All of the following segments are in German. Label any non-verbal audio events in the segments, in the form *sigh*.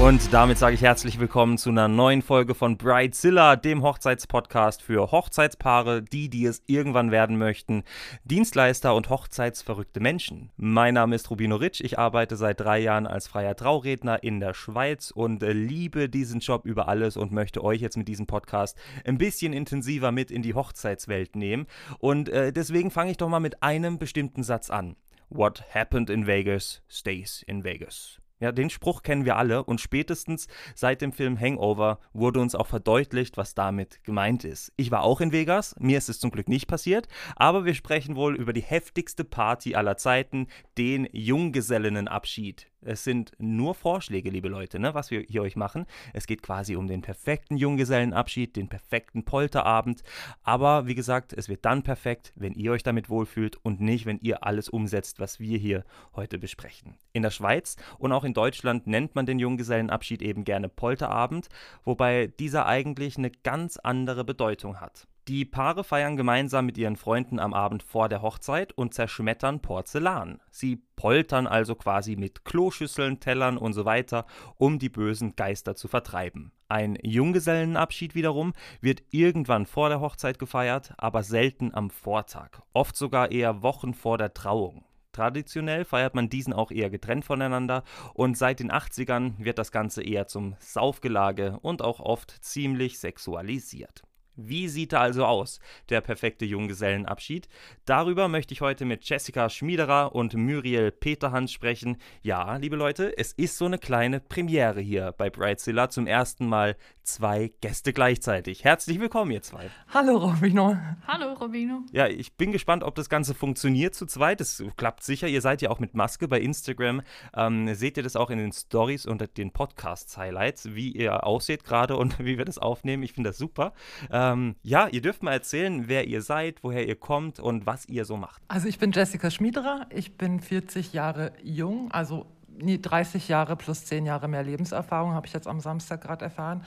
Und damit sage ich herzlich willkommen zu einer neuen Folge von Bridezilla, dem Hochzeitspodcast für Hochzeitspaare, die, die es irgendwann werden möchten, Dienstleister und hochzeitsverrückte Menschen. Mein Name ist Rubino Ritsch, ich arbeite seit drei Jahren als freier Trauredner in der Schweiz und äh, liebe diesen Job über alles und möchte euch jetzt mit diesem Podcast ein bisschen intensiver mit in die Hochzeitswelt nehmen. Und äh, deswegen fange ich doch mal mit einem bestimmten Satz an. What happened in Vegas stays in Vegas. Ja, den Spruch kennen wir alle und spätestens seit dem Film Hangover wurde uns auch verdeutlicht, was damit gemeint ist. Ich war auch in Vegas, mir ist es zum Glück nicht passiert, aber wir sprechen wohl über die heftigste Party aller Zeiten, den Junggesellenabschied. Es sind nur Vorschläge, liebe Leute, ne, was wir hier euch machen. Es geht quasi um den perfekten Junggesellenabschied, den perfekten Polterabend. Aber wie gesagt, es wird dann perfekt, wenn ihr euch damit wohlfühlt und nicht, wenn ihr alles umsetzt, was wir hier heute besprechen. In der Schweiz und auch in Deutschland nennt man den Junggesellenabschied eben gerne Polterabend, wobei dieser eigentlich eine ganz andere Bedeutung hat. Die Paare feiern gemeinsam mit ihren Freunden am Abend vor der Hochzeit und zerschmettern Porzellan. Sie poltern also quasi mit Kloschüsseln, Tellern und so weiter, um die bösen Geister zu vertreiben. Ein Junggesellenabschied wiederum wird irgendwann vor der Hochzeit gefeiert, aber selten am Vortag, oft sogar eher Wochen vor der Trauung. Traditionell feiert man diesen auch eher getrennt voneinander und seit den 80ern wird das Ganze eher zum Saufgelage und auch oft ziemlich sexualisiert. Wie sieht er also aus, der perfekte Junggesellenabschied? Darüber möchte ich heute mit Jessica Schmiederer und Muriel Peterhans sprechen. Ja, liebe Leute, es ist so eine kleine Premiere hier bei Brightzilla. Zum ersten Mal zwei Gäste gleichzeitig. Herzlich willkommen, ihr zwei. Hallo, Robino. Hallo, Robino. Ja, ich bin gespannt, ob das Ganze funktioniert zu zweit. Es klappt sicher. Ihr seid ja auch mit Maske bei Instagram. Ähm, seht ihr das auch in den Stories und den Podcast-Highlights, wie ihr aussieht gerade und *laughs* wie wir das aufnehmen. Ich finde das super. Ähm, ähm, ja, ihr dürft mal erzählen, wer ihr seid, woher ihr kommt und was ihr so macht. Also ich bin Jessica Schmiederer, ich bin 40 Jahre jung, also 30 Jahre plus 10 Jahre mehr Lebenserfahrung, habe ich jetzt am Samstag gerade erfahren.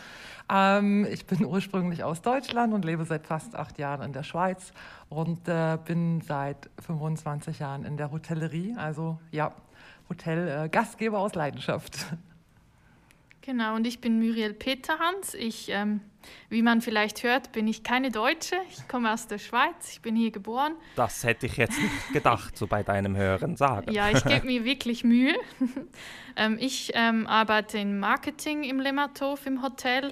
Ähm, ich bin *laughs* ursprünglich aus Deutschland und lebe seit fast acht Jahren in der Schweiz und äh, bin seit 25 Jahren in der Hotellerie, also ja, Hotel-Gastgeber äh, aus Leidenschaft. *laughs* Genau, und ich bin Muriel Peterhans. Ich, ähm, wie man vielleicht hört, bin ich keine Deutsche. Ich komme aus der Schweiz. Ich bin hier geboren. Das hätte ich jetzt nicht gedacht, so bei deinem Hören sagen. Ja, ich gebe mir wirklich Mühe. *laughs* ähm, ich ähm, arbeite im Marketing im Lemmathof im Hotel.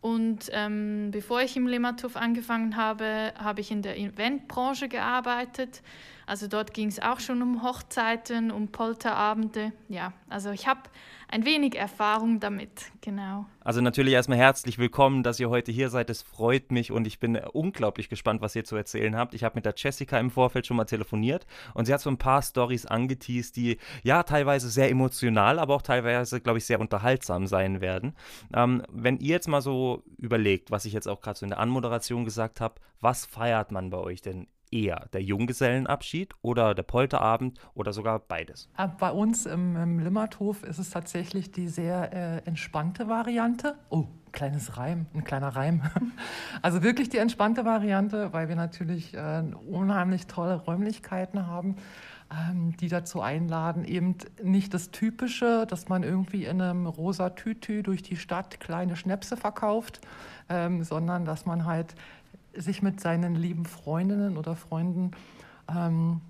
Und ähm, bevor ich im Lemmathof angefangen habe, habe ich in der Eventbranche gearbeitet. Also dort ging es auch schon um Hochzeiten, um Polterabende. Ja, also ich habe ein wenig Erfahrung damit, genau. Also natürlich erstmal herzlich willkommen, dass ihr heute hier seid. Es freut mich und ich bin unglaublich gespannt, was ihr zu erzählen habt. Ich habe mit der Jessica im Vorfeld schon mal telefoniert und sie hat so ein paar Stories angeteased, die ja teilweise sehr emotional, aber auch teilweise, glaube ich, sehr unterhaltsam sein werden. Ähm, wenn ihr jetzt mal so überlegt, was ich jetzt auch gerade so in der Anmoderation gesagt habe, was feiert man bei euch denn eher der Junggesellenabschied oder der Polterabend oder sogar beides? Äh, bei uns im, im Limmerthof ist es tatsächlich die sehr äh, entspannte Variante. Oh, kleines Reim, ein kleiner Reim. *laughs* Also wirklich die entspannte Variante, weil wir natürlich äh, unheimlich tolle Räumlichkeiten haben, ähm, die dazu einladen, eben nicht das Typische, dass man irgendwie in einem rosa Tütü durch die Stadt kleine Schnäpse verkauft, ähm, sondern dass man halt sich mit seinen lieben Freundinnen oder Freunden ähm,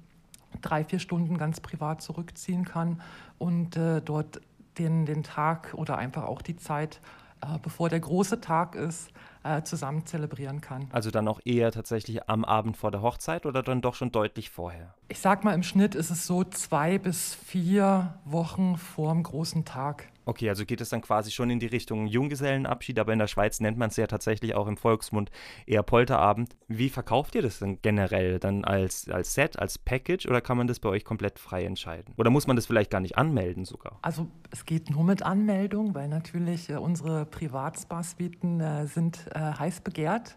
drei, vier Stunden ganz privat zurückziehen kann und äh, dort den, den Tag oder einfach auch die Zeit, äh, bevor der große Tag ist, äh, zusammen zelebrieren kann. Also dann auch eher tatsächlich am Abend vor der Hochzeit oder dann doch schon deutlich vorher? Ich sag mal, im Schnitt ist es so zwei bis vier Wochen vor dem großen Tag. Okay, also geht es dann quasi schon in die Richtung Junggesellenabschied, aber in der Schweiz nennt man es ja tatsächlich auch im Volksmund eher Polterabend. Wie verkauft ihr das denn generell? Dann als, als Set, als Package oder kann man das bei euch komplett frei entscheiden? Oder muss man das vielleicht gar nicht anmelden sogar? Also es geht nur mit Anmeldung, weil natürlich äh, unsere Privatspa-Suiten äh, sind äh, heiß begehrt.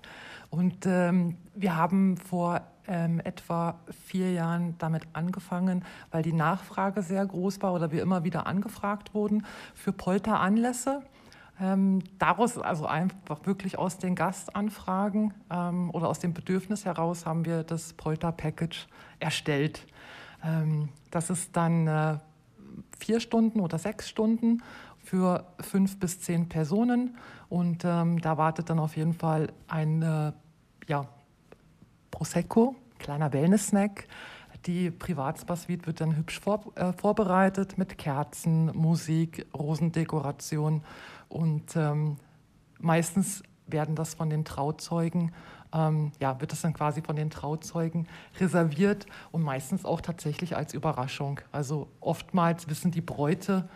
Und ähm, wir haben vor ähm, etwa vier Jahren damit angefangen, weil die Nachfrage sehr groß war oder wir immer wieder angefragt wurden für Polteranlässe. Ähm, daraus, also einfach wirklich aus den Gastanfragen ähm, oder aus dem Bedürfnis heraus, haben wir das Polter-Package erstellt. Ähm, das ist dann äh, vier Stunden oder sechs Stunden für fünf bis zehn Personen. Und ähm, da wartet dann auf jeden Fall ein äh, ja, Prosecco, kleiner Wellness-Snack. Die Privatspa-Suite wird dann hübsch vor, äh, vorbereitet mit Kerzen, Musik, Rosendekoration und ähm, meistens werden das von den Trauzeugen, ähm, ja, wird das dann quasi von den Trauzeugen reserviert und meistens auch tatsächlich als Überraschung. Also oftmals wissen die Bräute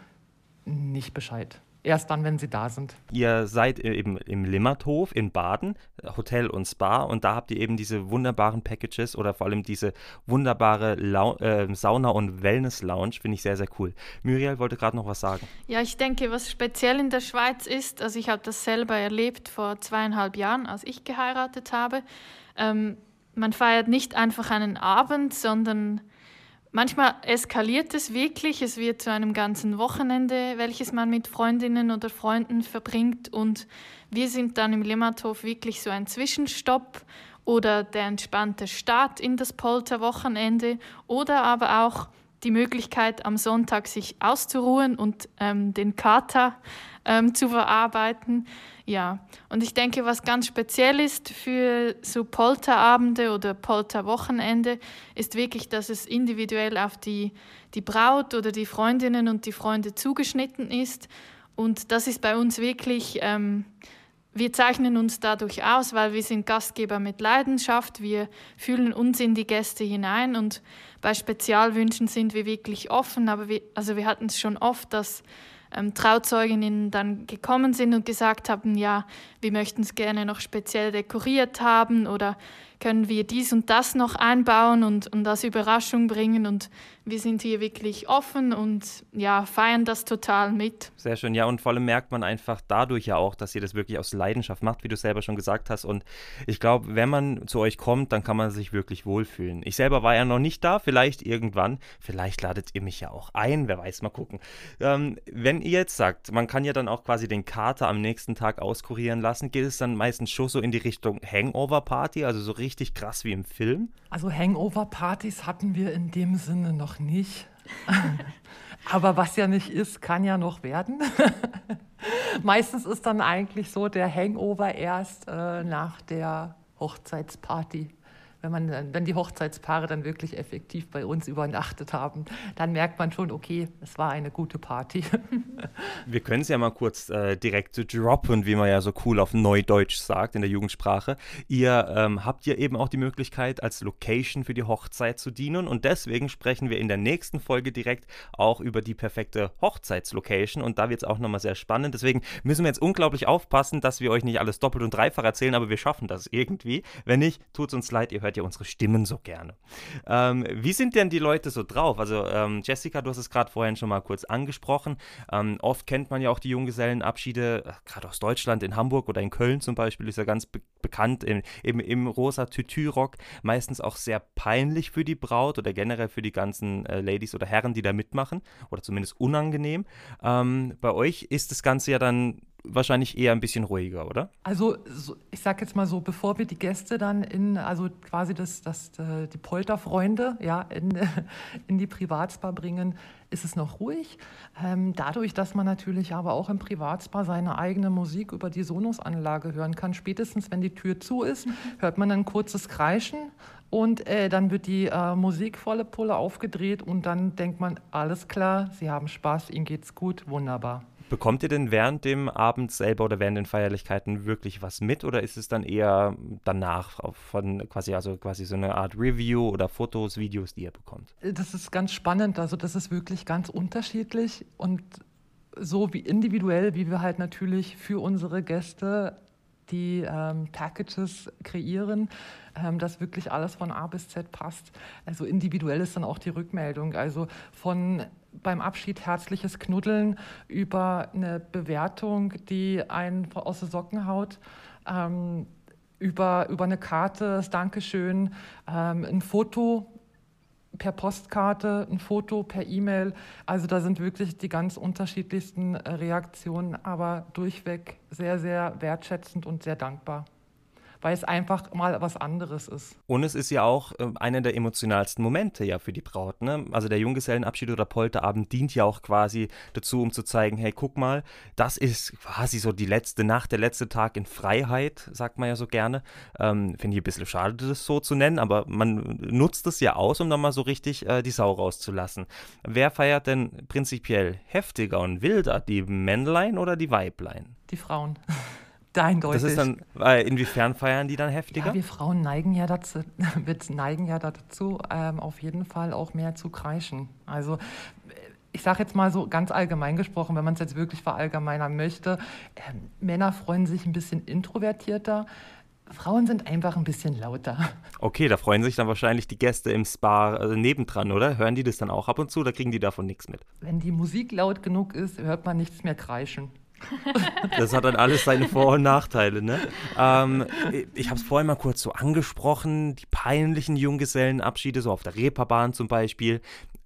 nicht Bescheid erst dann, wenn sie da sind. Ihr seid eben im Limmathof in Baden, Hotel und Spa, und da habt ihr eben diese wunderbaren Packages oder vor allem diese wunderbare Lau äh, Sauna- und Wellness-Lounge, finde ich sehr, sehr cool. Muriel wollte gerade noch was sagen. Ja, ich denke, was speziell in der Schweiz ist, also ich habe das selber erlebt vor zweieinhalb Jahren, als ich geheiratet habe. Ähm, man feiert nicht einfach einen Abend, sondern Manchmal eskaliert es wirklich, es wird zu einem ganzen Wochenende, welches man mit Freundinnen oder Freunden verbringt. Und wir sind dann im Limmathof wirklich so ein Zwischenstopp oder der entspannte Start in das Polterwochenende oder aber auch die Möglichkeit am Sonntag sich auszuruhen und ähm, den Kater ähm, zu verarbeiten. Ja, und ich denke, was ganz speziell ist für so Polterabende oder Polterwochenende, ist wirklich, dass es individuell auf die, die Braut oder die Freundinnen und die Freunde zugeschnitten ist. Und das ist bei uns wirklich, ähm, wir zeichnen uns dadurch aus, weil wir sind Gastgeber mit Leidenschaft, wir fühlen uns in die Gäste hinein und bei Spezialwünschen sind wir wirklich offen, aber wir, also wir hatten es schon oft, dass ähm, Trauzeuginnen dann gekommen sind und gesagt haben, ja, wir möchten es gerne noch speziell dekoriert haben oder können wir dies und das noch einbauen und, und als Überraschung bringen. Und wir sind hier wirklich offen und ja, feiern das total mit. Sehr schön, ja, und vor allem merkt man einfach dadurch ja auch, dass ihr das wirklich aus Leidenschaft macht, wie du selber schon gesagt hast. Und ich glaube, wenn man zu euch kommt, dann kann man sich wirklich wohlfühlen. Ich selber war ja noch nicht da, vielleicht irgendwann. Vielleicht ladet ihr mich ja auch ein, wer weiß, mal gucken. Ähm, wenn ihr jetzt sagt, man kann ja dann auch quasi den Kater am nächsten Tag auskurieren lassen, geht es dann meistens schon so in die Richtung Hangover-Party, also so richtig richtig krass wie im Film? Also Hangover-Partys hatten wir in dem Sinne noch nicht. *laughs* Aber was ja nicht ist, kann ja noch werden. *laughs* Meistens ist dann eigentlich so der Hangover erst äh, nach der Hochzeitsparty wenn, man, wenn die Hochzeitspaare dann wirklich effektiv bei uns übernachtet haben, dann merkt man schon, okay, es war eine gute Party. *laughs* Wir können es ja mal kurz äh, direkt droppen, wie man ja so cool auf Neudeutsch sagt in der Jugendsprache. Ihr ähm, habt ja eben auch die Möglichkeit, als Location für die Hochzeit zu dienen und deswegen sprechen wir in der nächsten Folge direkt auch über die perfekte Hochzeitslocation und da wird es auch nochmal sehr spannend. Deswegen müssen wir jetzt unglaublich aufpassen, dass wir euch nicht alles doppelt und dreifach erzählen, aber wir schaffen das irgendwie. Wenn nicht, tut es uns leid, ihr hört hört ja unsere Stimmen so gerne. Ähm, wie sind denn die Leute so drauf? Also ähm, Jessica, du hast es gerade vorhin schon mal kurz angesprochen. Ähm, oft kennt man ja auch die Junggesellenabschiede, äh, gerade aus Deutschland, in Hamburg oder in Köln zum Beispiel, ist ja ganz be bekannt, im, im, im rosa Tütü-Rock. Meistens auch sehr peinlich für die Braut oder generell für die ganzen äh, Ladies oder Herren, die da mitmachen oder zumindest unangenehm. Ähm, bei euch ist das Ganze ja dann wahrscheinlich eher ein bisschen ruhiger, oder? Also so, ich sage jetzt mal so, bevor wir die Gäste dann in, also quasi das, das, äh, die Polterfreunde ja, in, *laughs* in die Privatspa bringen, ist es noch ruhig. Ähm, dadurch, dass man natürlich aber auch im Privatspa seine eigene Musik über die Sonos-Anlage hören kann, spätestens wenn die Tür zu ist, mhm. hört man ein kurzes Kreischen und äh, dann wird die äh, Musik volle Pulle aufgedreht und dann denkt man, alles klar, Sie haben Spaß, Ihnen geht's gut, wunderbar. Bekommt ihr denn während dem Abend selber oder während den Feierlichkeiten wirklich was mit oder ist es dann eher danach von quasi also quasi so eine Art Review oder Fotos, Videos, die ihr bekommt? Das ist ganz spannend, also das ist wirklich ganz unterschiedlich und so wie individuell, wie wir halt natürlich für unsere Gäste die ähm, Packages kreieren, ähm, dass wirklich alles von A bis Z passt. Also individuell ist dann auch die Rückmeldung. Also von beim Abschied herzliches Knuddeln über eine Bewertung, die einen aus den Socken haut. Ähm, über, über eine Karte, das Dankeschön, ähm, ein Foto per Postkarte, ein Foto per E-Mail. Also da sind wirklich die ganz unterschiedlichsten Reaktionen, aber durchweg sehr, sehr wertschätzend und sehr dankbar weil es einfach mal was anderes ist. Und es ist ja auch äh, einer der emotionalsten Momente ja für die Braut. Ne? Also der Junggesellenabschied oder Polterabend dient ja auch quasi dazu, um zu zeigen, hey, guck mal, das ist quasi so die letzte Nacht, der letzte Tag in Freiheit, sagt man ja so gerne. Ähm, Finde ich ein bisschen schade, das so zu nennen, aber man nutzt es ja aus, um dann mal so richtig äh, die Sau rauszulassen. Wer feiert denn prinzipiell heftiger und wilder, die Männlein oder die Weiblein? Die Frauen. *laughs* Eindeutig. Das ist dann, äh, inwiefern feiern die dann heftiger? Ja, wir Frauen neigen ja dazu, *laughs* wir neigen ja dazu, ähm, auf jeden Fall auch mehr zu kreischen. Also ich sage jetzt mal so ganz allgemein gesprochen, wenn man es jetzt wirklich verallgemeinern möchte, äh, Männer freuen sich ein bisschen introvertierter. Frauen sind einfach ein bisschen lauter. *laughs* Okay, da freuen sich dann wahrscheinlich die Gäste im Spa also nebendran, oder? Hören die das dann auch ab und zu oder kriegen die davon nichts mit? Wenn die Musik laut genug ist, hört man nichts mehr kreischen. *laughs* Das hat dann alles seine Vor- und Nachteile, ne? Ähm, ich habe es vorhin mal kurz so angesprochen, die peinlichen Junggesellenabschiede, so auf der Reeperbahn zum Beispiel.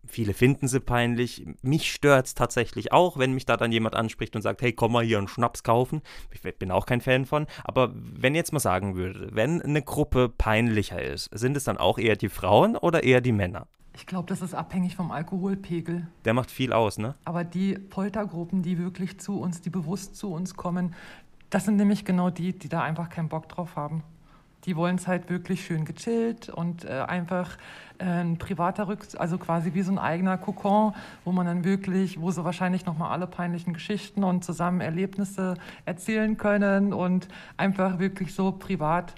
Viele finden sie peinlich. Mich stört es tatsächlich auch, wenn mich da dann jemand anspricht und sagt, hey, komm mal hier einen Schnaps kaufen. Ich bin auch kein Fan von. Aber wenn jetzt mal sagen würde, wenn eine Gruppe peinlicher ist, sind es dann auch eher die Frauen oder eher die Männer? Ich glaube, das ist abhängig vom Alkoholpegel. Der macht viel aus, ne? Aber die Poltergruppen, die wirklich zu uns, die bewusst zu uns kommen, das sind nämlich genau die, die da einfach keinen Bock drauf haben. Die wollen es halt wirklich schön gechillt und äh, einfach äh, ein privater Rück, also quasi wie so ein eigener Kokon, wo man dann wirklich, wo sie wahrscheinlich nochmal alle peinlichen Geschichten und zusammen Erlebnisse erzählen können und einfach wirklich so privat,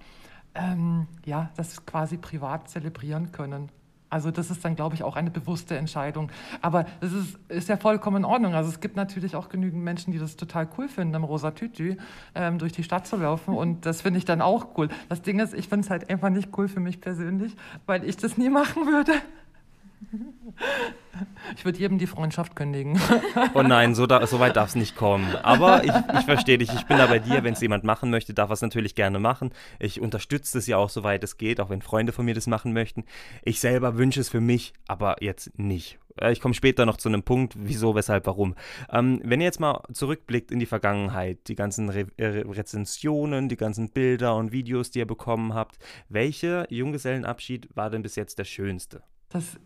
ähm, ja, das quasi privat zelebrieren können. Also das ist dann, glaube ich, auch eine bewusste Entscheidung. Aber es ist, ist ja vollkommen in Ordnung. Also es gibt natürlich auch genügend Menschen, die das total cool finden, im rosa Tütü ähm, durch die Stadt zu laufen. Und das finde ich dann auch cool. Das Ding ist, ich finde es halt einfach nicht cool für mich persönlich, weil ich das nie *laughs* machen würde. Ich würde jedem die Freundschaft kündigen. Oh nein, so, da, so weit darf es nicht kommen. Aber ich, ich verstehe dich, ich bin da bei dir. *laughs* Wenn es jemand machen möchte, darf er es natürlich gerne machen. Ich unterstütze es ja auch, soweit es geht, auch wenn Freunde von mir das machen möchten. Ich selber wünsche es für mich, aber jetzt nicht. Äh, ich komme später noch zu einem Punkt, wieso, weshalb, warum. Ähm, wenn ihr jetzt mal zurückblickt in die Vergangenheit, die ganzen Re Re Rezensionen, die ganzen Bilder und Videos, die ihr bekommen habt, welcher Junggesellenabschied war denn bis jetzt der schönste? Das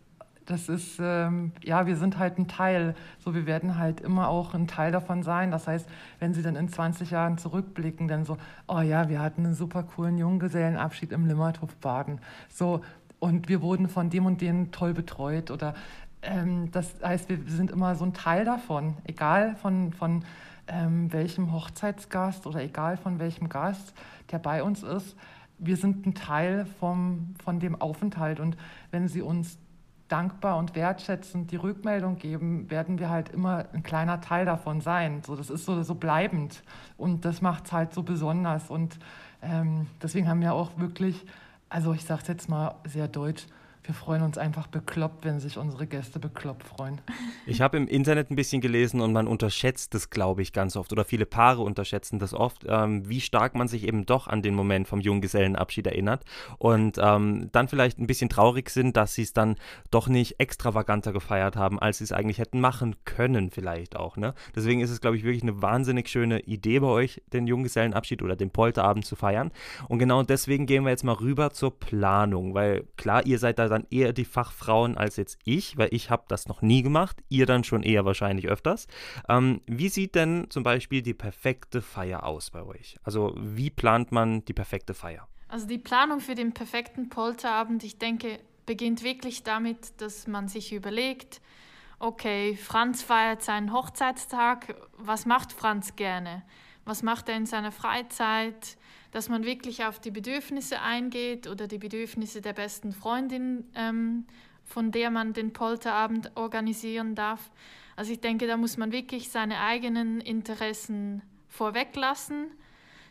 das ist, ähm, ja, wir sind halt ein Teil. So, wir werden halt immer auch ein Teil davon sein. Das heißt, wenn Sie dann in 20 Jahren zurückblicken, dann so, oh ja, wir hatten einen super coolen Junggesellenabschied im Limmerthof Baden. So, und wir wurden von dem und dem toll betreut. Oder ähm, das heißt, wir sind immer so ein Teil davon, egal von, von ähm, welchem Hochzeitsgast oder egal von welchem Gast, der bei uns ist. Wir sind ein Teil vom, von dem Aufenthalt. Und wenn Sie uns dankbar und wertschätzend die Rückmeldung geben, werden wir halt immer ein kleiner Teil davon sein. So, das ist so, so bleibend und das macht es halt so besonders. Und ähm, deswegen haben wir auch wirklich, also ich sage es jetzt mal sehr deutsch, wir freuen uns einfach bekloppt, wenn sich unsere Gäste bekloppt freuen. Ich habe im Internet ein bisschen gelesen und man unterschätzt das, glaube ich, ganz oft. Oder viele Paare unterschätzen das oft, ähm, wie stark man sich eben doch an den Moment vom Junggesellenabschied erinnert. Und ähm, dann vielleicht ein bisschen traurig sind, dass sie es dann doch nicht extravaganter gefeiert haben, als sie es eigentlich hätten machen können, vielleicht auch. Ne? Deswegen ist es, glaube ich, wirklich eine wahnsinnig schöne Idee bei euch, den Junggesellenabschied oder den Polterabend zu feiern. Und genau deswegen gehen wir jetzt mal rüber zur Planung, weil klar, ihr seid da dann eher die Fachfrauen als jetzt ich, weil ich habe das noch nie gemacht, ihr dann schon eher wahrscheinlich öfters. Ähm, wie sieht denn zum Beispiel die perfekte Feier aus bei euch? Also wie plant man die perfekte Feier? Also die Planung für den perfekten Polterabend, ich denke, beginnt wirklich damit, dass man sich überlegt, okay, Franz feiert seinen Hochzeitstag, was macht Franz gerne? Was macht er in seiner Freizeit? dass man wirklich auf die Bedürfnisse eingeht oder die Bedürfnisse der besten Freundin, ähm, von der man den Polterabend organisieren darf. Also ich denke, da muss man wirklich seine eigenen Interessen vorweglassen,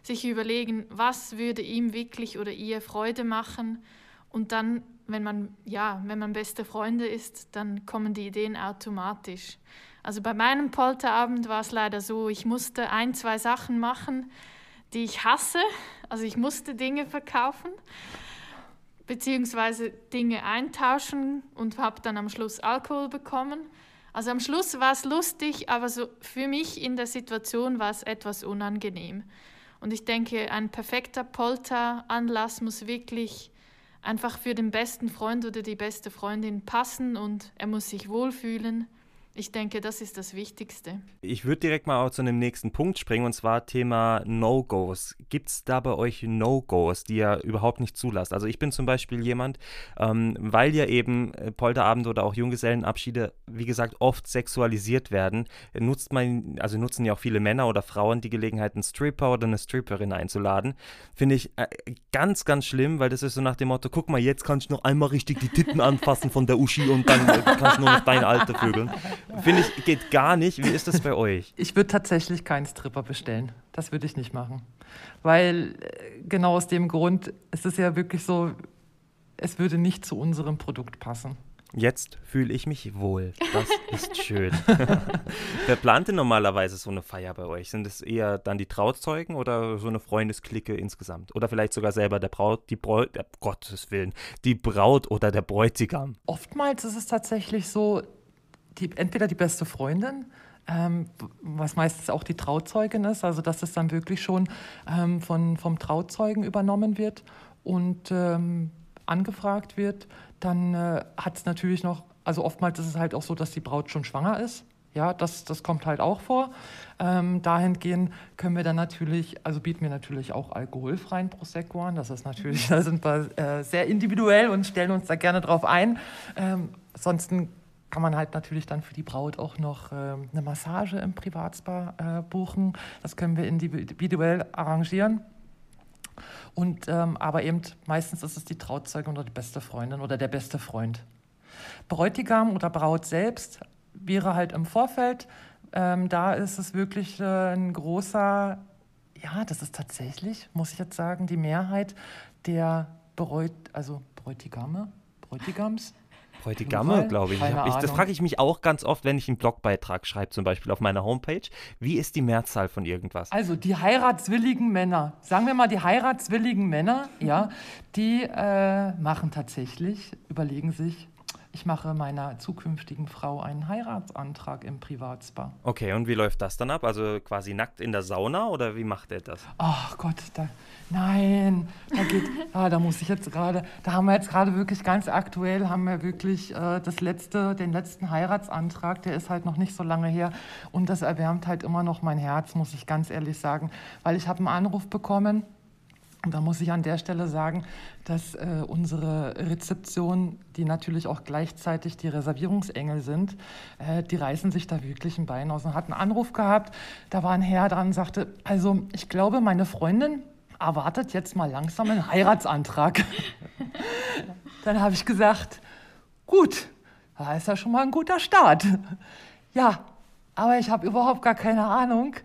sich überlegen, was würde ihm wirklich oder ihr Freude machen und dann, wenn man ja, wenn man beste Freunde ist, dann kommen die Ideen automatisch. Also bei meinem Polterabend war es leider so, ich musste ein, zwei Sachen machen, die ich hasse. Also ich musste Dinge verkaufen beziehungsweise Dinge eintauschen und habe dann am Schluss Alkohol bekommen. Also am Schluss war es lustig, aber so für mich in der Situation war es etwas unangenehm. Und ich denke, ein perfekter Polteranlass muss wirklich einfach für den besten Freund oder die beste Freundin passen und er muss sich wohlfühlen. Ich denke, das ist das Wichtigste. Ich würde direkt mal zu einem nächsten Punkt springen und zwar Thema No-Gos. Gibt es da bei euch No-Gos, die ihr überhaupt nicht zulasst? Also ich bin zum Beispiel jemand, ähm, weil ja eben äh, Polterabende oder auch Junggesellenabschiede, wie gesagt, oft sexualisiert werden, nutzt man, also nutzen ja auch viele Männer oder Frauen die Gelegenheit, einen Stripper oder eine Stripperin einzuladen. Finde ich äh, ganz, ganz schlimm, weil das ist so nach dem Motto, guck mal, jetzt kannst du noch einmal richtig die Titten anfassen von der Uschi und dann äh, kannst du nur noch deine alte vögeln. Finde ich, geht gar nicht. Wie ist das bei euch? Ich würde tatsächlich keinen Stripper bestellen. Das würde ich nicht machen. Weil äh, genau aus dem Grund, es ist ja wirklich so, es würde nicht zu unserem Produkt passen. Jetzt fühle ich mich wohl. Das ist schön. *laughs* Wer plant denn normalerweise so eine Feier bei euch? Sind es eher dann die Trauzeugen oder so eine Freundesklicke insgesamt? Oder vielleicht sogar selber der Braut, die Braut, der, Gottes Willen, die Braut oder der Bräutigam? Oftmals ist es tatsächlich so, die, entweder die beste Freundin, ähm, was meistens auch die Trauzeugin ist, also dass es dann wirklich schon ähm, von, vom Trauzeugen übernommen wird und ähm, angefragt wird. Dann äh, hat es natürlich noch, also oftmals ist es halt auch so, dass die Braut schon schwanger ist. Ja, das, das kommt halt auch vor. Ähm, dahingehend können wir dann natürlich, also bieten wir natürlich auch alkoholfreien Prosecco an. Das ist natürlich, *laughs* da sind wir äh, sehr individuell und stellen uns da gerne drauf ein. Ähm, ansonsten kann man halt natürlich dann für die Braut auch noch äh, eine Massage im Privatspa äh, buchen. Das können wir individuell arrangieren. Und, ähm, aber eben meistens ist es die Trauzeugin oder die beste Freundin oder der beste Freund. Bräutigam oder Braut selbst wäre halt im Vorfeld. Ähm, da ist es wirklich äh, ein großer, ja, das ist tatsächlich, muss ich jetzt sagen, die Mehrheit der Bräut, also Bräutigame, Bräutigams, Bräutigamme, glaube ich. ich, ich das frage ich mich auch ganz oft, wenn ich einen Blogbeitrag schreibe, zum Beispiel auf meiner Homepage. Wie ist die Mehrzahl von irgendwas? Also die heiratswilligen Männer, sagen wir mal die heiratswilligen Männer, ja, die äh, machen tatsächlich, überlegen sich, ich mache meiner zukünftigen Frau einen Heiratsantrag im Privatspa. Okay, und wie läuft das dann ab? Also quasi nackt in der Sauna oder wie macht er das? Ach Gott, da, nein, da geht, *laughs* ah, da muss ich jetzt gerade, da haben wir jetzt gerade wirklich ganz aktuell, haben wir wirklich äh, das letzte, den letzten Heiratsantrag, der ist halt noch nicht so lange her und das erwärmt halt immer noch mein Herz, muss ich ganz ehrlich sagen, weil ich habe einen Anruf bekommen, da muss ich an der Stelle sagen, dass äh, unsere Rezeption, die natürlich auch gleichzeitig die Reservierungsengel sind, äh, die reißen sich da wirklich ein Bein aus und hat einen Anruf gehabt. Da war ein Herr dran und sagte, also ich glaube, meine Freundin erwartet jetzt mal langsam einen Heiratsantrag. *laughs* Dann habe ich gesagt, gut, da ist ja schon mal ein guter Start. Ja, aber ich habe überhaupt gar keine Ahnung,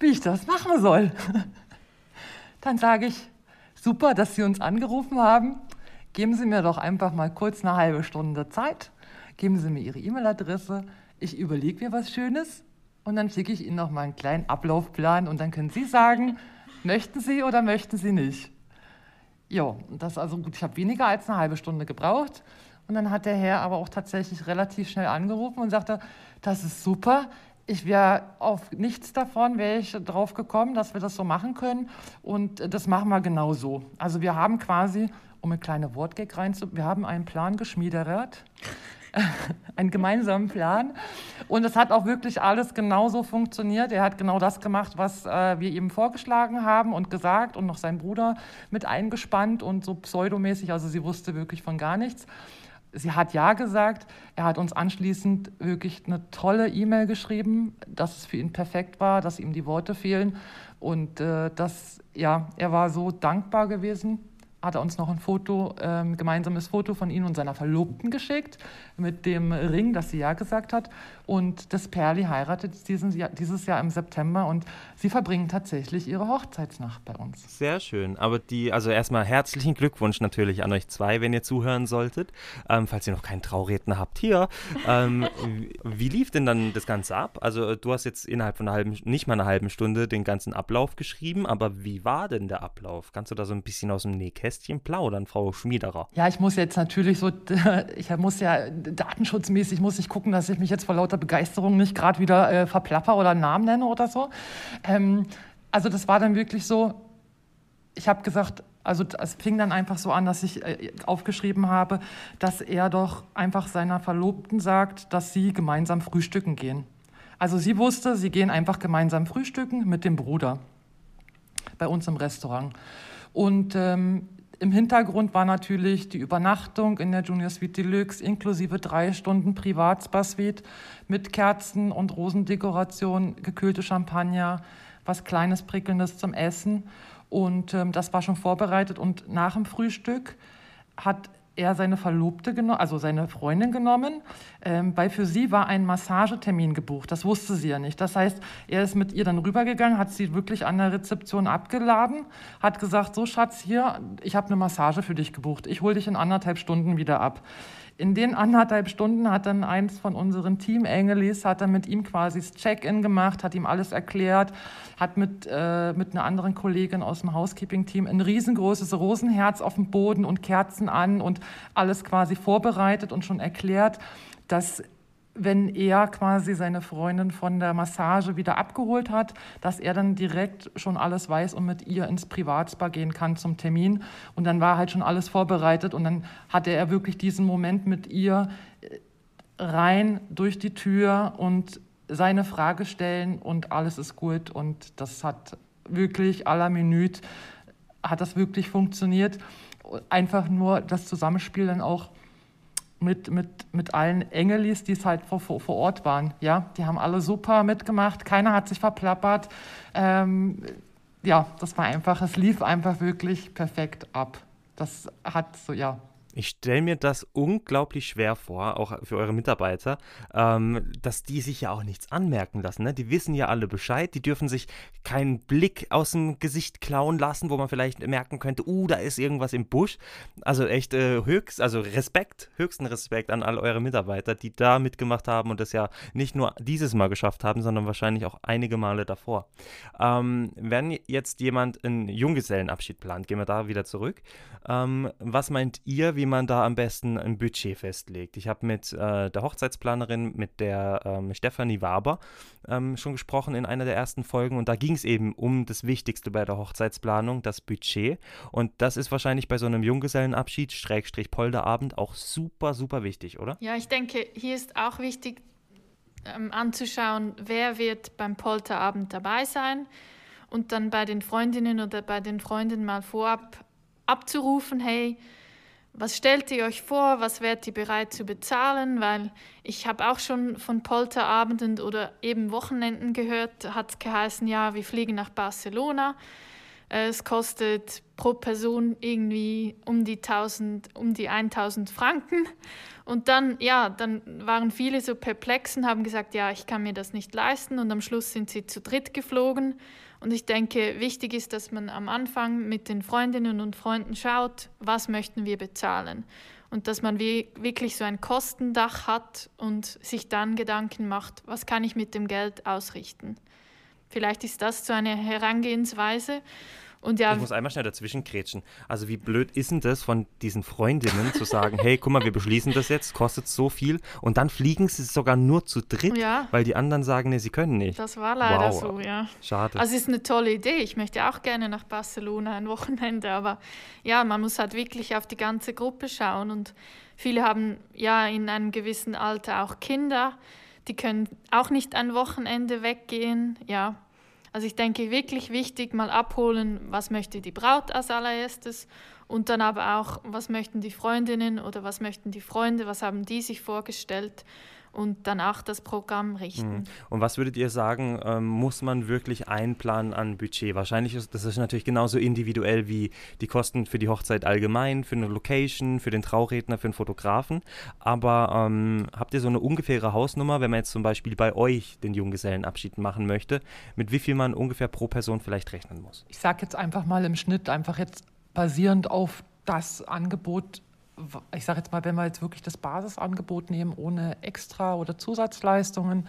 wie ich das machen soll. Dann sage ich, super, dass Sie uns angerufen haben. Geben Sie mir doch einfach mal kurz eine halbe Stunde Zeit. Geben Sie mir Ihre E-Mail-Adresse. Ich überlege mir was Schönes und dann schicke ich Ihnen noch mal einen kleinen Ablaufplan und dann können Sie sagen, möchten Sie oder möchten Sie nicht. Ja, das also gut. Ich habe weniger als eine halbe Stunde gebraucht. Und dann hat der Herr aber auch tatsächlich relativ schnell angerufen und sagte, das ist super, ich wäre auf nichts davon, wäre ich drauf gekommen, dass wir das so machen können. Und das machen wir genau so. Also wir haben quasi, um eine kleine Wortgag reinzu, wir haben einen Plan geschmiedert, *laughs* einen gemeinsamen Plan. Und es hat auch wirklich alles genauso funktioniert. Er hat genau das gemacht, was äh, wir ihm vorgeschlagen haben und gesagt und noch sein Bruder mit eingespannt und so pseudomäßig. Also sie wusste wirklich von gar nichts sie hat ja gesagt. Er hat uns anschließend wirklich eine tolle E-Mail geschrieben, dass es für ihn perfekt war, dass ihm die Worte fehlen. Und äh, das, ja, er war so dankbar gewesen, hat er uns noch ein Foto, ähm, gemeinsames Foto von ihm und seiner Verlobten geschickt, mit dem Ring, das sie ja gesagt hat. Und das Perli heiratet diesen, dieses Jahr im September und sie verbringen tatsächlich ihre Hochzeitsnacht bei uns. Sehr schön. Aber die, also erstmal herzlichen Glückwunsch natürlich an euch zwei, wenn ihr zuhören solltet. Ähm, falls ihr noch keinen Trauredner habt hier. Ähm, wie lief denn dann das Ganze ab? Also du hast jetzt innerhalb von einer halben, nicht mal einer halben Stunde den ganzen Ablauf geschrieben, aber wie war denn der Ablauf? Kannst du da so ein bisschen aus dem Nähkästchen plaudern, Frau Schmiederer? Ja, ich muss jetzt natürlich so, *laughs* ich muss ja datenschutzmäßig muss ich gucken, dass ich mich jetzt vor lauter Begeisterung nicht gerade wieder äh, verplapper oder einen Namen nenne oder so. Ähm, also das war dann wirklich so, ich habe gesagt, also es fing dann einfach so an, dass ich äh, aufgeschrieben habe, dass er doch einfach seiner Verlobten sagt, dass sie gemeinsam frühstücken gehen. Also sie wusste, sie gehen einfach gemeinsam frühstücken mit dem Bruder bei uns im Restaurant. Und ähm, im Hintergrund war natürlich die Übernachtung in der Junior Suite Deluxe inklusive drei Stunden Privatspa-Suite mit Kerzen und Rosendekoration, gekühlte Champagner, was Kleines, Prickelndes zum Essen. Und ähm, das war schon vorbereitet. Und nach dem Frühstück hat er seine Verlobte genommen, also seine Freundin genommen, ähm, weil für sie war ein Massagetermin gebucht. Das wusste sie ja nicht. Das heißt, er ist mit ihr dann rübergegangen, hat sie wirklich an der Rezeption abgeladen, hat gesagt, so Schatz, hier, ich habe eine Massage für dich gebucht. Ich hole dich in anderthalb Stunden wieder ab. In den anderthalb Stunden hat dann eins von unseren Team-Engelis, hat dann mit ihm quasi das Check-in gemacht, hat ihm alles erklärt, hat mit, äh, mit einer anderen Kollegin aus dem Housekeeping-Team ein riesengroßes Rosenherz auf dem Boden und Kerzen an und alles quasi vorbereitet und schon erklärt, dass wenn er quasi seine Freundin von der Massage wieder abgeholt hat, dass er dann direkt schon alles weiß und mit ihr ins Privatspa gehen kann zum Termin. Und dann war halt schon alles vorbereitet und dann hatte er wirklich diesen Moment mit ihr äh, rein durch die Tür und seine Frage stellen und alles ist gut. Und das hat wirklich à la Minute, hat das wirklich funktioniert. Einfach nur das Zusammenspiel dann auch mit, mit, mit allen Engelis, die es halt vor, vor, Ort waren. Ja, die haben alle super mitgemacht, keiner hat sich verplappert. Ähm, ja, das war einfach, es lief einfach wirklich perfekt ab. Das hat so, ja, ich stelle mir das unglaublich schwer vor, auch für eure Mitarbeiter, ähm, dass die sich ja auch nichts anmerken lassen. Ne? Die wissen ja alle Bescheid, die dürfen sich keinen Blick aus dem Gesicht klauen lassen, wo man vielleicht merken könnte, uh, da ist irgendwas im Busch. Also echt äh, höchst, also Respekt, höchsten Respekt an all eure Mitarbeiter, die da mitgemacht haben und das ja nicht nur dieses Mal geschafft haben, sondern wahrscheinlich auch einige Male davor. Ähm, wenn jetzt jemand einen Junggesellenabschied plant, gehen wir da wieder zurück. Ähm, was meint ihr, wie man da am besten ein Budget festlegt. Ich habe mit äh, der Hochzeitsplanerin, mit der ähm, Stefanie Waber, ähm, schon gesprochen in einer der ersten Folgen und da ging es eben um das Wichtigste bei der Hochzeitsplanung, das Budget. Und das ist wahrscheinlich bei so einem Junggesellenabschied, Schrägstrich Polderabend, auch super, super wichtig, oder? Ja, ich denke, hier ist auch wichtig ähm, anzuschauen, wer wird beim Polterabend dabei sein und dann bei den Freundinnen oder bei den Freunden mal vorab abzurufen, hey, was stellt ihr euch vor, was wärt ihr bereit zu bezahlen? Weil ich habe auch schon von Polterabenden oder eben Wochenenden gehört, hat es geheißen, ja, wir fliegen nach Barcelona. Äh, es kostet pro Person irgendwie um die 1000, um die 1000 Franken. Und dann, ja, dann waren viele so perplex und haben gesagt, ja, ich kann mir das nicht leisten. Und am Schluss sind sie zu dritt geflogen. Und ich denke, wichtig ist, dass man am Anfang mit den Freundinnen und Freunden schaut, was möchten wir bezahlen. Und dass man wirklich so ein Kostendach hat und sich dann Gedanken macht, was kann ich mit dem Geld ausrichten. Vielleicht ist das so eine Herangehensweise. Und ja, ich muss einmal schnell dazwischen kretschen. Also wie blöd ist denn das von diesen Freundinnen zu sagen, hey, guck mal, wir beschließen das jetzt, kostet so viel und dann fliegen sie sogar nur zu dritt, ja. weil die anderen sagen, nee, sie können nicht. Das war leider wow. so, ja. Schade. Also es ist eine tolle Idee. Ich möchte auch gerne nach Barcelona ein Wochenende, aber ja, man muss halt wirklich auf die ganze Gruppe schauen und viele haben ja in einem gewissen Alter auch Kinder, die können auch nicht ein Wochenende weggehen, ja. Also ich denke wirklich wichtig, mal abholen, was möchte die Braut als allererstes? Und dann aber auch, was möchten die Freundinnen oder was möchten die Freunde, was haben die sich vorgestellt und danach das Programm richten. Mhm. Und was würdet ihr sagen, ähm, muss man wirklich einplanen an Budget? Wahrscheinlich ist das ist natürlich genauso individuell wie die Kosten für die Hochzeit allgemein, für eine Location, für den Trauredner, für den Fotografen. Aber ähm, habt ihr so eine ungefähre Hausnummer, wenn man jetzt zum Beispiel bei euch den Junggesellenabschied machen möchte, mit wie viel man ungefähr pro Person vielleicht rechnen muss? Ich sage jetzt einfach mal im Schnitt, einfach jetzt basierend auf das Angebot, ich sage jetzt mal, wenn wir jetzt wirklich das Basisangebot nehmen, ohne Extra- oder Zusatzleistungen,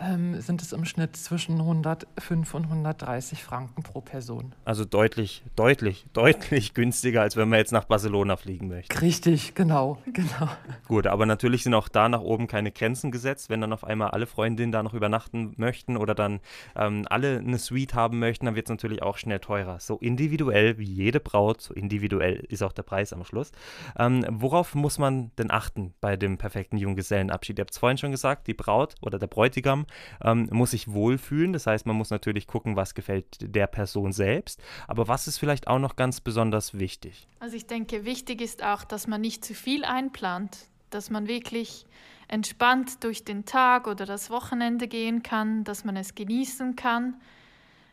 ähm, sind es im Schnitt zwischen 105 und 130 Franken pro Person. Also deutlich, deutlich, deutlich günstiger, als wenn man jetzt nach Barcelona fliegen möchte. Richtig, genau, genau. Gut, aber natürlich sind auch da nach oben keine Grenzen gesetzt. Wenn dann auf einmal alle Freundinnen da noch übernachten möchten oder dann ähm, alle eine Suite haben möchten, dann wird es natürlich auch schnell teurer. So individuell wie jede Braut, so individuell ist auch der Preis am Schluss. Ähm, worauf muss man denn achten bei dem perfekten Junggesellenabschied? Ihr habt es vorhin schon gesagt, die Braut oder der Bräutigam ähm, muss sich wohlfühlen. Das heißt, man muss natürlich gucken, was gefällt der Person selbst. Aber was ist vielleicht auch noch ganz besonders wichtig? Also ich denke, wichtig ist auch, dass man nicht zu viel einplant, dass man wirklich entspannt durch den Tag oder das Wochenende gehen kann, dass man es genießen kann.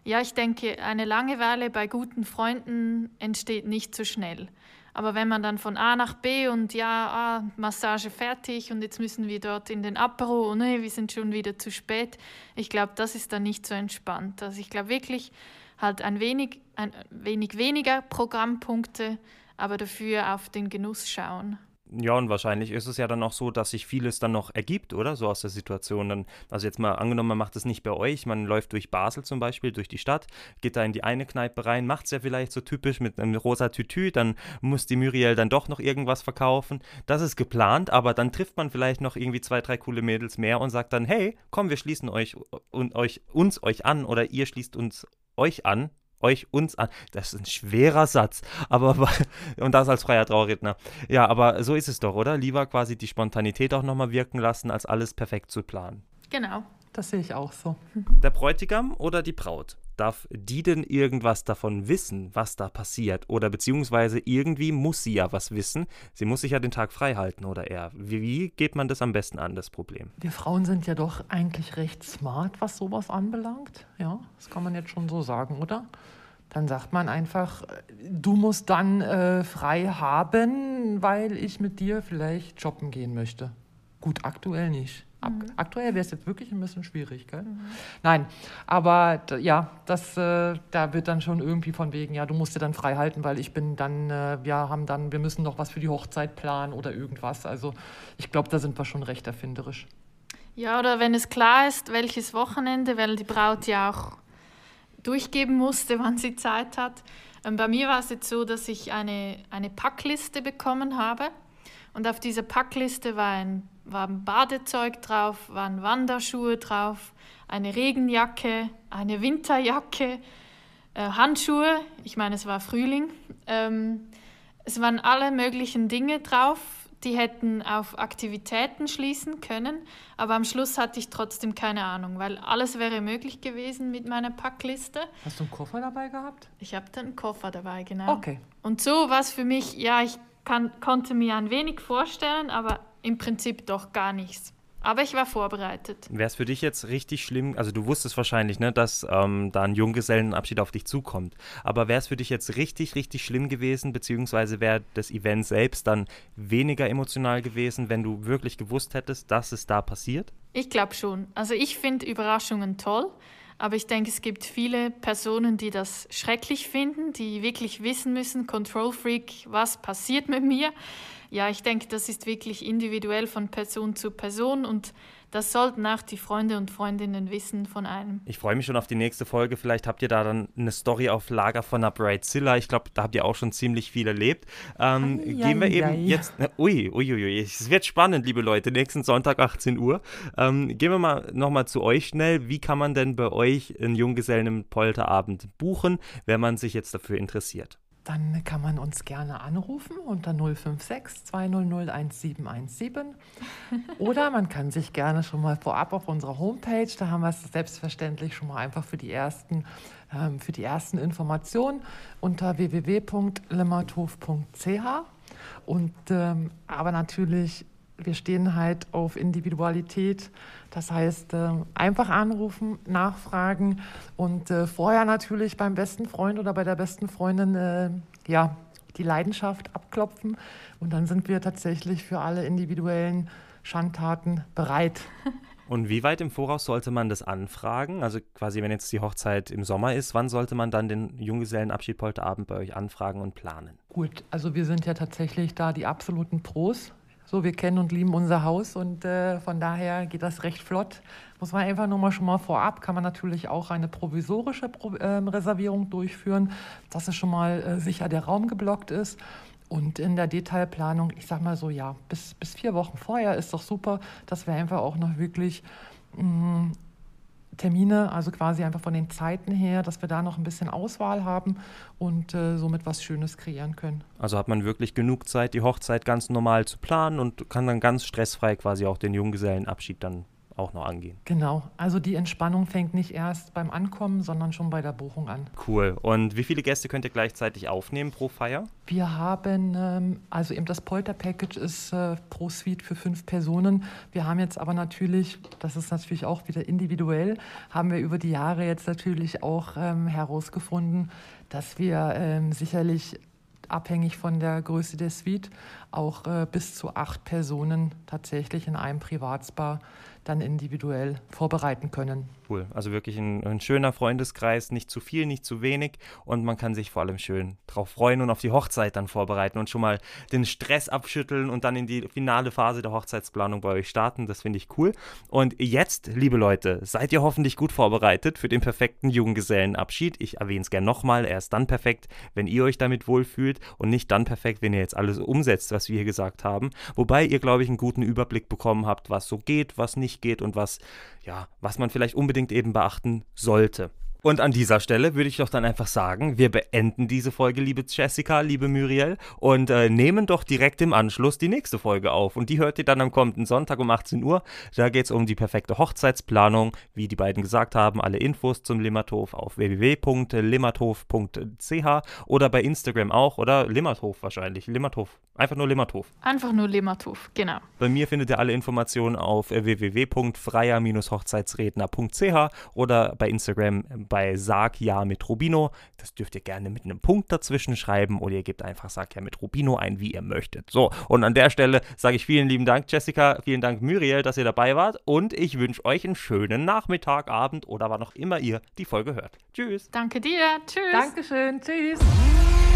Ja, ich denke, eine Langeweile bei guten Freunden entsteht nicht so schnell. Aber wenn man dann von A nach B und ja, ah, Massage fertig und jetzt müssen wir dort in den Apero, und nee, wir sind schon wieder zu spät, ich glaube, das ist dann nicht so entspannt. Also ich glaube wirklich halt ein wenig, ein wenig weniger Programmpunkte, aber dafür auf den Genuss schauen. Ja, und wahrscheinlich ist es ja dann auch so, dass sich vieles dann noch ergibt, oder? So aus der Situation. Dann, also jetzt mal angenommen, man macht es nicht bei euch, man läuft durch Basel zum Beispiel, durch die Stadt, geht da in die eine Kneipe rein, macht es ja vielleicht so typisch mit einem rosa Tütü, dann muss die Muriel dann doch noch irgendwas verkaufen. Das ist geplant, aber dann trifft man vielleicht noch irgendwie zwei, drei coole Mädels mehr und sagt dann, hey, komm, wir schließen euch und euch uns euch an oder ihr schließt uns euch an euch uns an. Das ist ein schwerer Satz, aber und das als freier Trauredner. Ja, aber so ist es doch, oder? Lieber quasi die Spontanität auch nochmal wirken lassen, als alles perfekt zu planen. Genau. Das sehe ich auch so. Der Bräutigam oder die Braut? Darf die denn irgendwas davon wissen, was da passiert? Oder beziehungsweise irgendwie muss sie ja was wissen. Sie muss sich ja den Tag frei halten, oder eher. Wie, wie geht man das am besten an, das Problem? Wir Frauen sind ja doch eigentlich recht smart, was sowas anbelangt. Ja, das kann man jetzt schon so sagen, oder? Dann sagt man einfach, du musst dann äh, frei haben, weil ich mit dir vielleicht shoppen gehen möchte. Gut, aktuell nicht. Mhm. Aktuell wäre es jetzt wirklich ein bisschen schwierig, gell? Mhm. Nein, aber ja, das, äh, da wird dann schon irgendwie von wegen, ja, du musst dir dann frei halten, weil ich bin dann, äh, wir haben dann, wir müssen noch was für die Hochzeit planen oder irgendwas. Also ich glaube, da sind wir schon recht erfinderisch. Ja, oder wenn es klar ist, welches Wochenende, weil die Braut ja auch durchgeben musste, *laughs* wann sie Zeit hat. Ähm, bei mir war es jetzt so, dass ich eine, eine Packliste bekommen habe. Und auf dieser Packliste war ein war ein Badezeug drauf, waren Wanderschuhe drauf, eine Regenjacke, eine Winterjacke, äh, Handschuhe, ich meine, es war Frühling. Ähm, es waren alle möglichen Dinge drauf, die hätten auf Aktivitäten schließen können, aber am Schluss hatte ich trotzdem keine Ahnung, weil alles wäre möglich gewesen mit meiner Packliste. Hast du einen Koffer dabei gehabt? Ich habe einen Koffer dabei, genau. Okay. Und so war es für mich, ja, ich kann, konnte mir ein wenig vorstellen, aber im Prinzip doch gar nichts. Aber ich war vorbereitet. Wäre es für dich jetzt richtig schlimm, also du wusstest wahrscheinlich, ne, dass ähm, da ein Junggesellenabschied auf dich zukommt, aber wäre es für dich jetzt richtig, richtig schlimm gewesen, beziehungsweise wäre das Event selbst dann weniger emotional gewesen, wenn du wirklich gewusst hättest, dass es da passiert? Ich glaube schon. Also ich finde Überraschungen toll, aber ich denke, es gibt viele Personen, die das schrecklich finden, die wirklich wissen müssen, Control Freak, was passiert mit mir. Ja, ich denke, das ist wirklich individuell von Person zu Person und das sollten auch die Freunde und Freundinnen wissen von einem. Ich freue mich schon auf die nächste Folge. Vielleicht habt ihr da dann eine Story auf Lager von der Bridezilla. Ich glaube, da habt ihr auch schon ziemlich viel erlebt. Ähm, ai, gehen wir ai, eben ai. jetzt. Ui, ui, ui, es wird spannend, liebe Leute. Nächsten Sonntag 18 Uhr. Ähm, gehen wir mal nochmal zu euch schnell. Wie kann man denn bei euch einen Junggesellen im Polterabend buchen, wenn man sich jetzt dafür interessiert? Dann kann man uns gerne anrufen unter 056 200 1717 oder man kann sich gerne schon mal vorab auf unserer Homepage, da haben wir es selbstverständlich schon mal einfach für die ersten, ähm, für die ersten Informationen unter www.limmerthof.ch und ähm, aber natürlich wir stehen halt auf Individualität. Das heißt, äh, einfach anrufen, nachfragen und äh, vorher natürlich beim besten Freund oder bei der besten Freundin äh, ja, die Leidenschaft abklopfen. Und dann sind wir tatsächlich für alle individuellen Schandtaten bereit. *laughs* Und wie weit im Voraus sollte man das anfragen? Also quasi, wenn jetzt die Hochzeit im Sommer ist, wann sollte man dann den Junggesellenabschied Polterabend bei euch anfragen und planen? Gut, also wir sind ja tatsächlich da die absoluten Pros. So, wir kennen und lieben unser Haus und äh, von daher geht das recht flott. Muss man einfach nur mal schon mal vorab, kann man natürlich auch eine provisorische Pro äh, Reservierung durchführen, dass es schon mal äh, sicher der Raum geblockt ist. Und in der Detailplanung, ich sag mal so, ja, bis, bis vier Wochen vorher ist doch super, dass wir einfach auch noch wirklich mh, mm, Termine, also quasi einfach von den Zeiten her, dass wir da noch ein bisschen Auswahl haben und äh, somit was Schönes kreieren können. Also hat man wirklich genug Zeit, die Hochzeit ganz normal zu planen und kann dann ganz stressfrei quasi auch den Junggesellenabschied dann auch noch angehen. Genau, also die Entspannung fängt nicht erst beim Ankommen, sondern schon bei der Buchung an. Cool. Und wie viele Gäste könnt ihr gleichzeitig aufnehmen pro Feier? Wir haben, ähm, also eben das Polter-Package ist äh, pro Suite für fünf Personen. Wir haben jetzt aber natürlich, das ist natürlich auch wieder individuell, haben wir über die Jahre jetzt natürlich auch ähm, herausgefunden, dass wir ähm, sicherlich abhängig von der Größe der Suite auch äh, bis zu acht Personen tatsächlich in einem Privatspa dann individuell vorbereiten können. Cool. Also wirklich ein, ein, schöner Freundeskreis, nicht zu viel, nicht zu wenig und man kann sich vor allem schön drauf freuen und auf die Hochzeit dann vorbereiten und schon mal den Stress abschütteln und dann in die finale Phase der Hochzeitsplanung bei euch starten. Das finde ich cool. Und jetzt, liebe Leute, seid ihr hoffentlich gut vorbereitet für den perfekten Junggesellenabschied. Ich erwähne es gerne nochmal. Er ist dann perfekt, wenn ihr euch damit wohlfühlt und nicht dann perfekt, wenn ihr jetzt alles umsetzt, was wir hier gesagt haben. Wobei ihr, glaube ich, einen guten Überblick bekommen habt, was so geht, was nicht geht und was, ja, was man vielleicht unbedingt eben beachten sollte. Und an dieser Stelle würde ich doch dann einfach sagen, wir beenden diese Folge, liebe Jessica, liebe Muriel, und äh, nehmen doch direkt im Anschluss die nächste Folge auf. Und die hört ihr dann am kommenden Sonntag um 18 Uhr. Da geht es um die perfekte Hochzeitsplanung, wie die beiden gesagt haben. Alle Infos zum Limmathof auf www.limmathof.ch oder bei Instagram auch, oder Limmathof wahrscheinlich. Limmathof. Einfach nur Limmathof. Einfach nur Limmathof, genau. Bei mir findet ihr alle Informationen auf www.freier-hochzeitsredner.ch oder bei Instagram bei Sag ja mit Rubino. Das dürft ihr gerne mit einem Punkt dazwischen schreiben oder ihr gebt einfach Sag ja mit Rubino ein, wie ihr möchtet. So, und an der Stelle sage ich vielen lieben Dank, Jessica, vielen Dank, Muriel, dass ihr dabei wart und ich wünsche euch einen schönen Nachmittag, Abend oder wann auch immer ihr die Folge hört. Tschüss. Danke dir. Tschüss. Dankeschön. Tschüss.